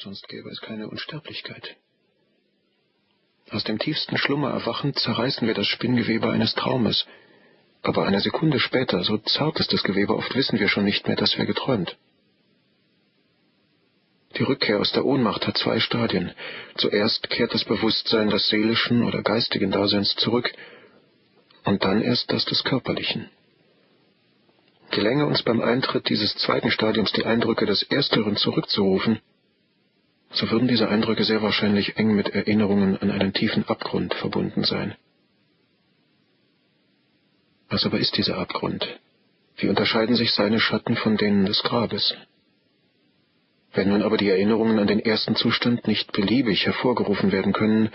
sonst gäbe es keine Unsterblichkeit. Aus dem tiefsten Schlummer erwachend zerreißen wir das Spinngewebe eines Traumes, aber eine Sekunde später, so zart ist das Gewebe, oft wissen wir schon nicht mehr, dass wir geträumt. Die Rückkehr aus der Ohnmacht hat zwei Stadien. Zuerst kehrt das Bewusstsein des seelischen oder geistigen Daseins zurück, und dann erst das des körperlichen. Gelänge uns beim Eintritt dieses zweiten Stadiums die Eindrücke des ersteren zurückzurufen, so würden diese Eindrücke sehr wahrscheinlich eng mit Erinnerungen an einen tiefen Abgrund verbunden sein. Was aber ist dieser Abgrund? Wie unterscheiden sich seine Schatten von denen des Grabes? Wenn nun aber die Erinnerungen an den ersten Zustand nicht beliebig hervorgerufen werden können,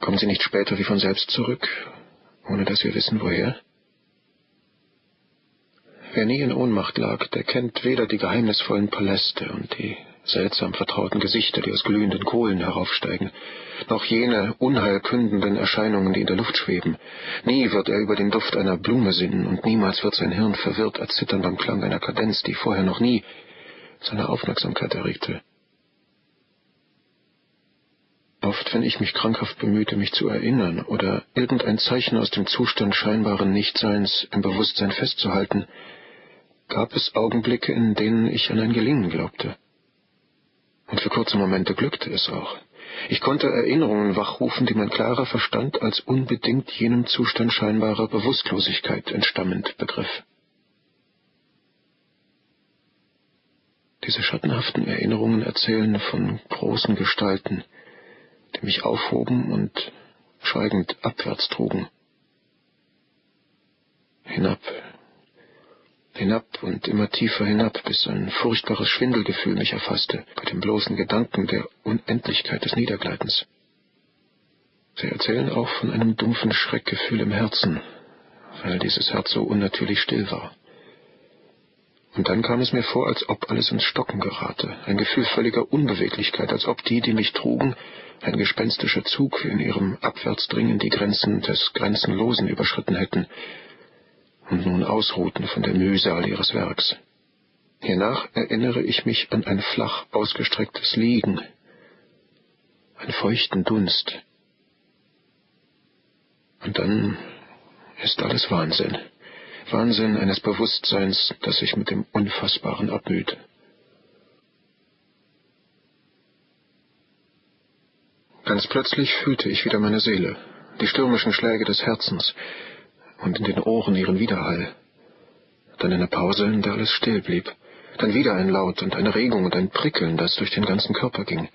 kommen sie nicht später wie von selbst zurück, ohne dass wir wissen, woher? Wer nie in Ohnmacht lag, der kennt weder die geheimnisvollen Paläste und die seltsam vertrauten Gesichter, die aus glühenden Kohlen heraufsteigen, noch jene unheilkündenden Erscheinungen, die in der Luft schweben. Nie wird er über den Duft einer Blume sinnen, und niemals wird sein Hirn verwirrt erzittern beim Klang einer Kadenz, die vorher noch nie seine Aufmerksamkeit erregte. Oft, wenn ich mich krankhaft bemühte, mich zu erinnern oder irgendein Zeichen aus dem Zustand scheinbaren Nichtseins im Bewusstsein festzuhalten, gab es Augenblicke, in denen ich an ein Gelingen glaubte. Und für kurze Momente glückte es auch. Ich konnte Erinnerungen wachrufen, die mein klarer Verstand als unbedingt jenem Zustand scheinbarer Bewusstlosigkeit entstammend begriff. Diese schattenhaften Erinnerungen erzählen von großen Gestalten, die mich aufhoben und schweigend abwärts trugen. Hinab, hinab und immer tiefer hinab, bis ein furchtbares Schwindelgefühl mich erfasste bei dem bloßen Gedanken der Unendlichkeit des Niedergleitens. Sie erzählen auch von einem dumpfen Schreckgefühl im Herzen, weil dieses Herz so unnatürlich still war. Und dann kam es mir vor, als ob alles ins Stocken gerate, ein Gefühl völliger Unbeweglichkeit, als ob die, die mich trugen, ein gespenstischer Zug in ihrem Abwärtsdringen die Grenzen des Grenzenlosen überschritten hätten und nun ausruhten von der Mühsal ihres Werks. Hiernach erinnere ich mich an ein flach ausgestrecktes Liegen, einen feuchten Dunst. Und dann ist alles Wahnsinn. Wahnsinn eines Bewusstseins, das sich mit dem Unfassbaren abmüht. Ganz plötzlich fühlte ich wieder meine Seele, die stürmischen Schläge des Herzens und in den Ohren ihren Widerhall. Dann eine Pause, in der alles still blieb. Dann wieder ein Laut und eine Regung und ein Prickeln, das durch den ganzen Körper ging.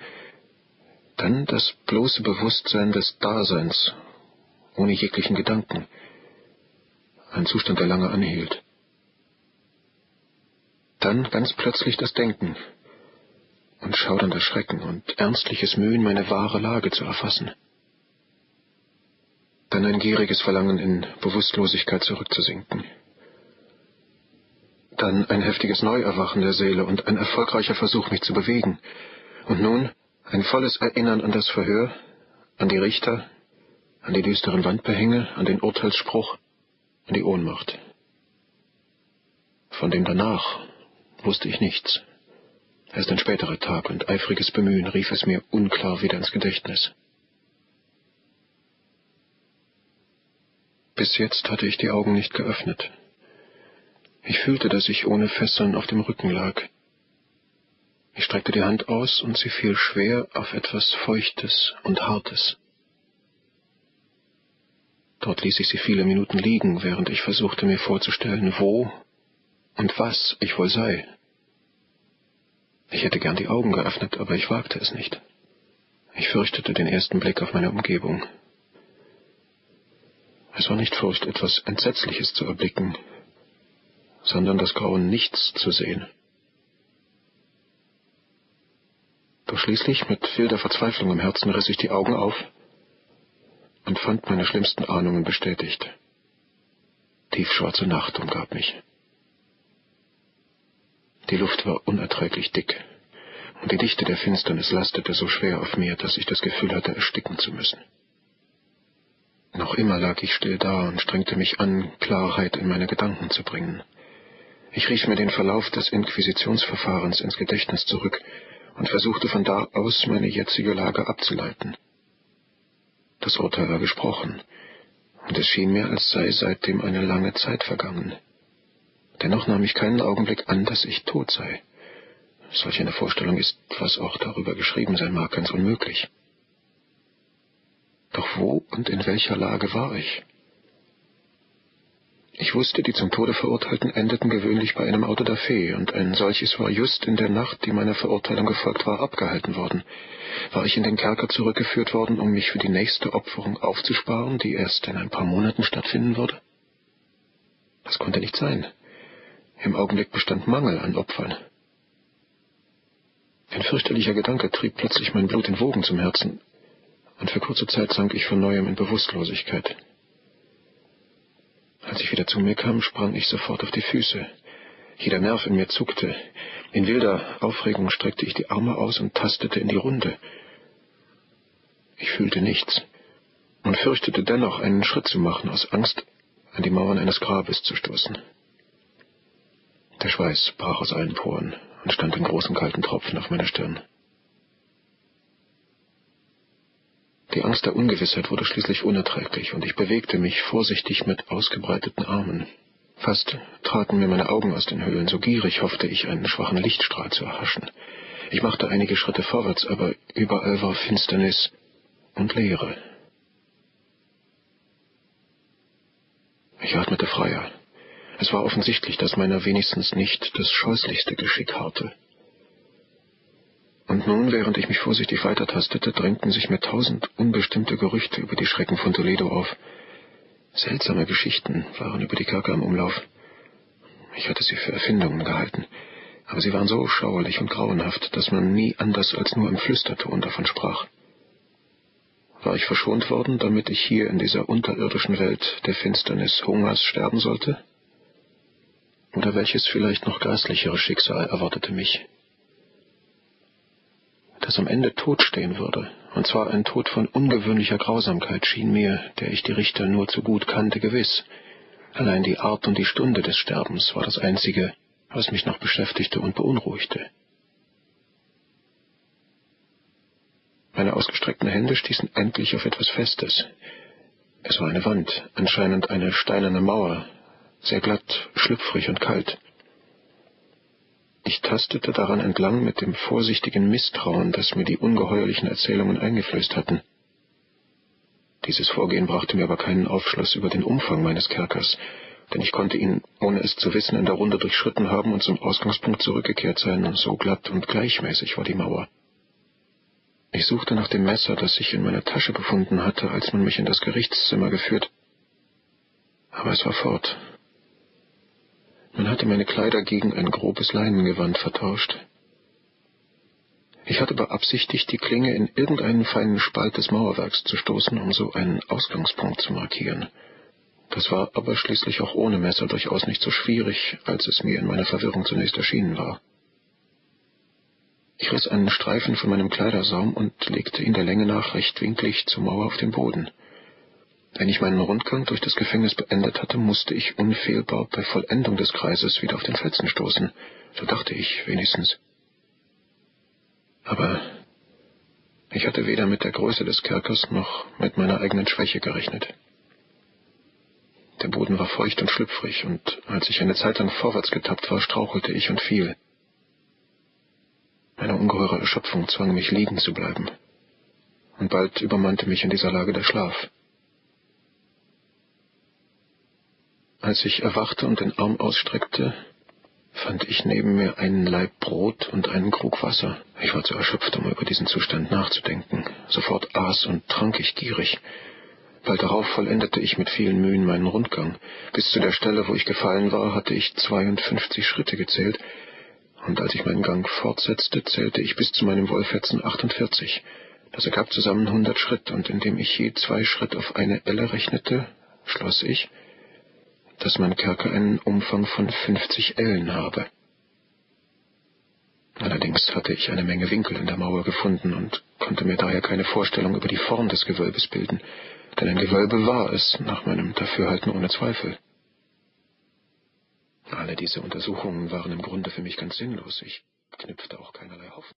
Dann das bloße Bewusstsein des Daseins, ohne jeglichen Gedanken ein Zustand, der lange anhielt. Dann ganz plötzlich das Denken und schaudernder Schrecken und ernstliches Mühen, meine wahre Lage zu erfassen. Dann ein gieriges Verlangen, in Bewusstlosigkeit zurückzusinken. Dann ein heftiges Neuerwachen der Seele und ein erfolgreicher Versuch, mich zu bewegen. Und nun ein volles Erinnern an das Verhör, an die Richter, an die düsteren Wandbehänge, an den Urteilsspruch, in die Ohnmacht. Von dem danach wusste ich nichts. Erst ein späterer Tag und eifriges Bemühen rief es mir unklar wieder ins Gedächtnis. Bis jetzt hatte ich die Augen nicht geöffnet. Ich fühlte, dass ich ohne Fesseln auf dem Rücken lag. Ich streckte die Hand aus und sie fiel schwer auf etwas Feuchtes und Hartes. Dort ließ ich sie viele Minuten liegen, während ich versuchte mir vorzustellen, wo und was ich wohl sei. Ich hätte gern die Augen geöffnet, aber ich wagte es nicht. Ich fürchtete den ersten Blick auf meine Umgebung. Es war nicht Furcht, etwas Entsetzliches zu erblicken, sondern das Grauen nichts zu sehen. Doch schließlich, mit wilder Verzweiflung im Herzen, riss ich die Augen auf und fand meine schlimmsten Ahnungen bestätigt. Tiefschwarze Nacht umgab mich. Die Luft war unerträglich dick, und die Dichte der Finsternis lastete so schwer auf mir, dass ich das Gefühl hatte, ersticken zu müssen. Noch immer lag ich still da und strengte mich an, Klarheit in meine Gedanken zu bringen. Ich rief mir den Verlauf des Inquisitionsverfahrens ins Gedächtnis zurück und versuchte von da aus meine jetzige Lage abzuleiten. Das Urteil war gesprochen, und es schien mir, als sei seitdem eine lange Zeit vergangen. Dennoch nahm ich keinen Augenblick an, dass ich tot sei. Solch eine Vorstellung ist, was auch darüber geschrieben sein mag, ganz unmöglich. Wo und in welcher Lage war ich? Ich wusste, die zum Tode Verurteilten endeten gewöhnlich bei einem Auto da Fe, und ein solches war just in der Nacht, die meiner Verurteilung gefolgt war, abgehalten worden. War ich in den Kerker zurückgeführt worden, um mich für die nächste Opferung aufzusparen, die erst in ein paar Monaten stattfinden würde? Das konnte nicht sein. Im Augenblick bestand Mangel an Opfern. Ein fürchterlicher Gedanke trieb plötzlich mein Blut in Wogen zum Herzen, und für kurze Zeit sank ich von neuem in Bewusstlosigkeit. Als ich wieder zu mir kam, sprang ich sofort auf die Füße. Jeder Nerv in mir zuckte. In wilder Aufregung streckte ich die Arme aus und tastete in die Runde. Ich fühlte nichts und fürchtete dennoch, einen Schritt zu machen, aus Angst, an die Mauern eines Grabes zu stoßen. Der Schweiß brach aus allen Poren und stand in großen kalten Tropfen auf meiner Stirn. Die Angst der Ungewissheit wurde schließlich unerträglich, und ich bewegte mich vorsichtig mit ausgebreiteten Armen. Fast traten mir meine Augen aus den Höhlen, so gierig hoffte ich, einen schwachen Lichtstrahl zu erhaschen. Ich machte einige Schritte vorwärts, aber überall war Finsternis und Leere. Ich atmete freier. Es war offensichtlich, dass meiner wenigstens nicht das scheußlichste Geschick harrte. Und nun, während ich mich vorsichtig weitertastete, drängten sich mir tausend unbestimmte Gerüchte über die Schrecken von Toledo auf. Seltsame Geschichten waren über die Kerker im Umlauf. Ich hatte sie für Erfindungen gehalten, aber sie waren so schauerlich und grauenhaft, dass man nie anders als nur im Flüsterton davon sprach. War ich verschont worden, damit ich hier in dieser unterirdischen Welt der Finsternis Hungers sterben sollte? Oder welches vielleicht noch grässlichere Schicksal erwartete mich? Das am Ende tot stehen würde, und zwar ein Tod von ungewöhnlicher Grausamkeit, schien mir, der ich die Richter nur zu gut kannte, gewiss. Allein die Art und die Stunde des Sterbens war das Einzige, was mich noch beschäftigte und beunruhigte. Meine ausgestreckten Hände stießen endlich auf etwas Festes. Es war eine Wand, anscheinend eine steinerne Mauer, sehr glatt, schlüpfrig und kalt. Ich tastete daran entlang mit dem vorsichtigen Misstrauen, das mir die ungeheuerlichen Erzählungen eingeflößt hatten. Dieses Vorgehen brachte mir aber keinen Aufschluss über den Umfang meines Kerkers, denn ich konnte ihn, ohne es zu wissen, in der Runde durchschritten haben und zum Ausgangspunkt zurückgekehrt sein, so glatt und gleichmäßig war die Mauer. Ich suchte nach dem Messer, das ich in meiner Tasche gefunden hatte, als man mich in das Gerichtszimmer geführt, aber es war fort, hatte meine Kleider gegen ein grobes Leinengewand vertauscht. Ich hatte beabsichtigt, die Klinge in irgendeinen feinen Spalt des Mauerwerks zu stoßen, um so einen Ausgangspunkt zu markieren. Das war aber schließlich auch ohne Messer durchaus nicht so schwierig, als es mir in meiner Verwirrung zunächst erschienen war. Ich riss einen Streifen von meinem Kleidersaum und legte ihn der Länge nach rechtwinklig zur Mauer auf den Boden. Wenn ich meinen Rundgang durch das Gefängnis beendet hatte, musste ich unfehlbar bei Vollendung des Kreises wieder auf den Felsen stoßen. So dachte ich wenigstens. Aber ich hatte weder mit der Größe des Kerkers noch mit meiner eigenen Schwäche gerechnet. Der Boden war feucht und schlüpfrig, und als ich eine Zeit lang vorwärts getappt war, strauchelte ich und fiel. Meine ungeheure Erschöpfung zwang mich liegen zu bleiben, und bald übermannte mich in dieser Lage der Schlaf. Als ich erwachte und den Arm ausstreckte, fand ich neben mir einen Laib Brot und einen Krug Wasser. Ich war zu erschöpft, um über diesen Zustand nachzudenken. Sofort aß und trank ich gierig. Bald darauf vollendete ich mit vielen Mühen meinen Rundgang. Bis zu der Stelle, wo ich gefallen war, hatte ich 52 Schritte gezählt, und als ich meinen Gang fortsetzte, zählte ich bis zu meinem Wohlfetzen 48. Das ergab zusammen 100 Schritt, und indem ich je zwei Schritt auf eine Elle rechnete, schloss ich, dass mein Kerker einen Umfang von 50 Ellen habe. Allerdings hatte ich eine Menge Winkel in der Mauer gefunden und konnte mir daher keine Vorstellung über die Form des Gewölbes bilden, denn ein Gewölbe war es, nach meinem Dafürhalten ohne Zweifel. Alle diese Untersuchungen waren im Grunde für mich ganz sinnlos. Ich knüpfte auch keinerlei Hoffnung.